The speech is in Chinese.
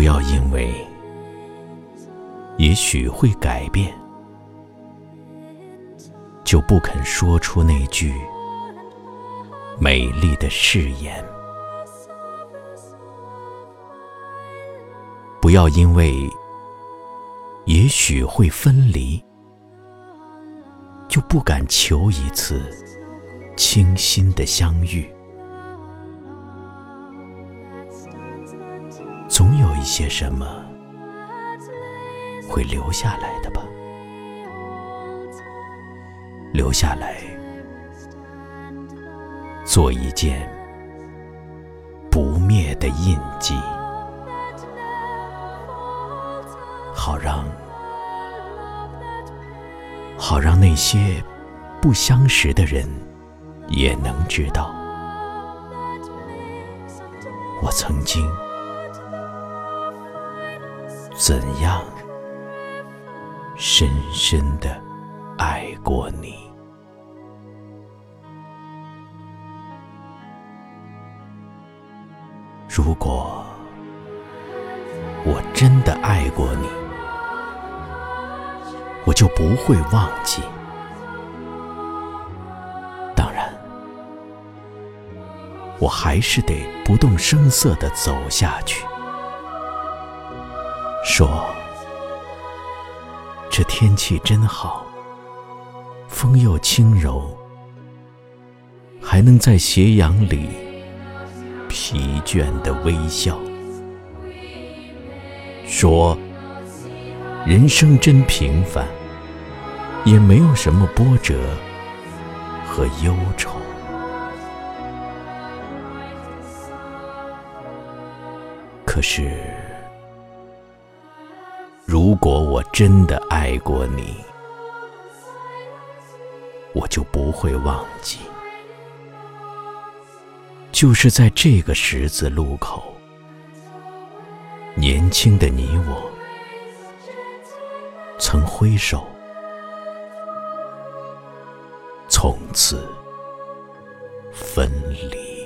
不要因为也许会改变，就不肯说出那句美丽的誓言。不要因为也许会分离，就不敢求一次倾心的相遇。一些什么会留下来的吧，留下来做一件不灭的印记。好让，好让那些不相识的人也能知道，我曾经怎样深深的爱过你。如果我真的爱过你。我就不会忘记。当然，我还是得不动声色的走下去，说：“这天气真好，风又轻柔，还能在斜阳里疲倦的微笑。”说。人生真平凡，也没有什么波折和忧愁。可是，如果我真的爱过你，我就不会忘记。就是在这个十字路口，年轻的你我。曾挥手，从此分离。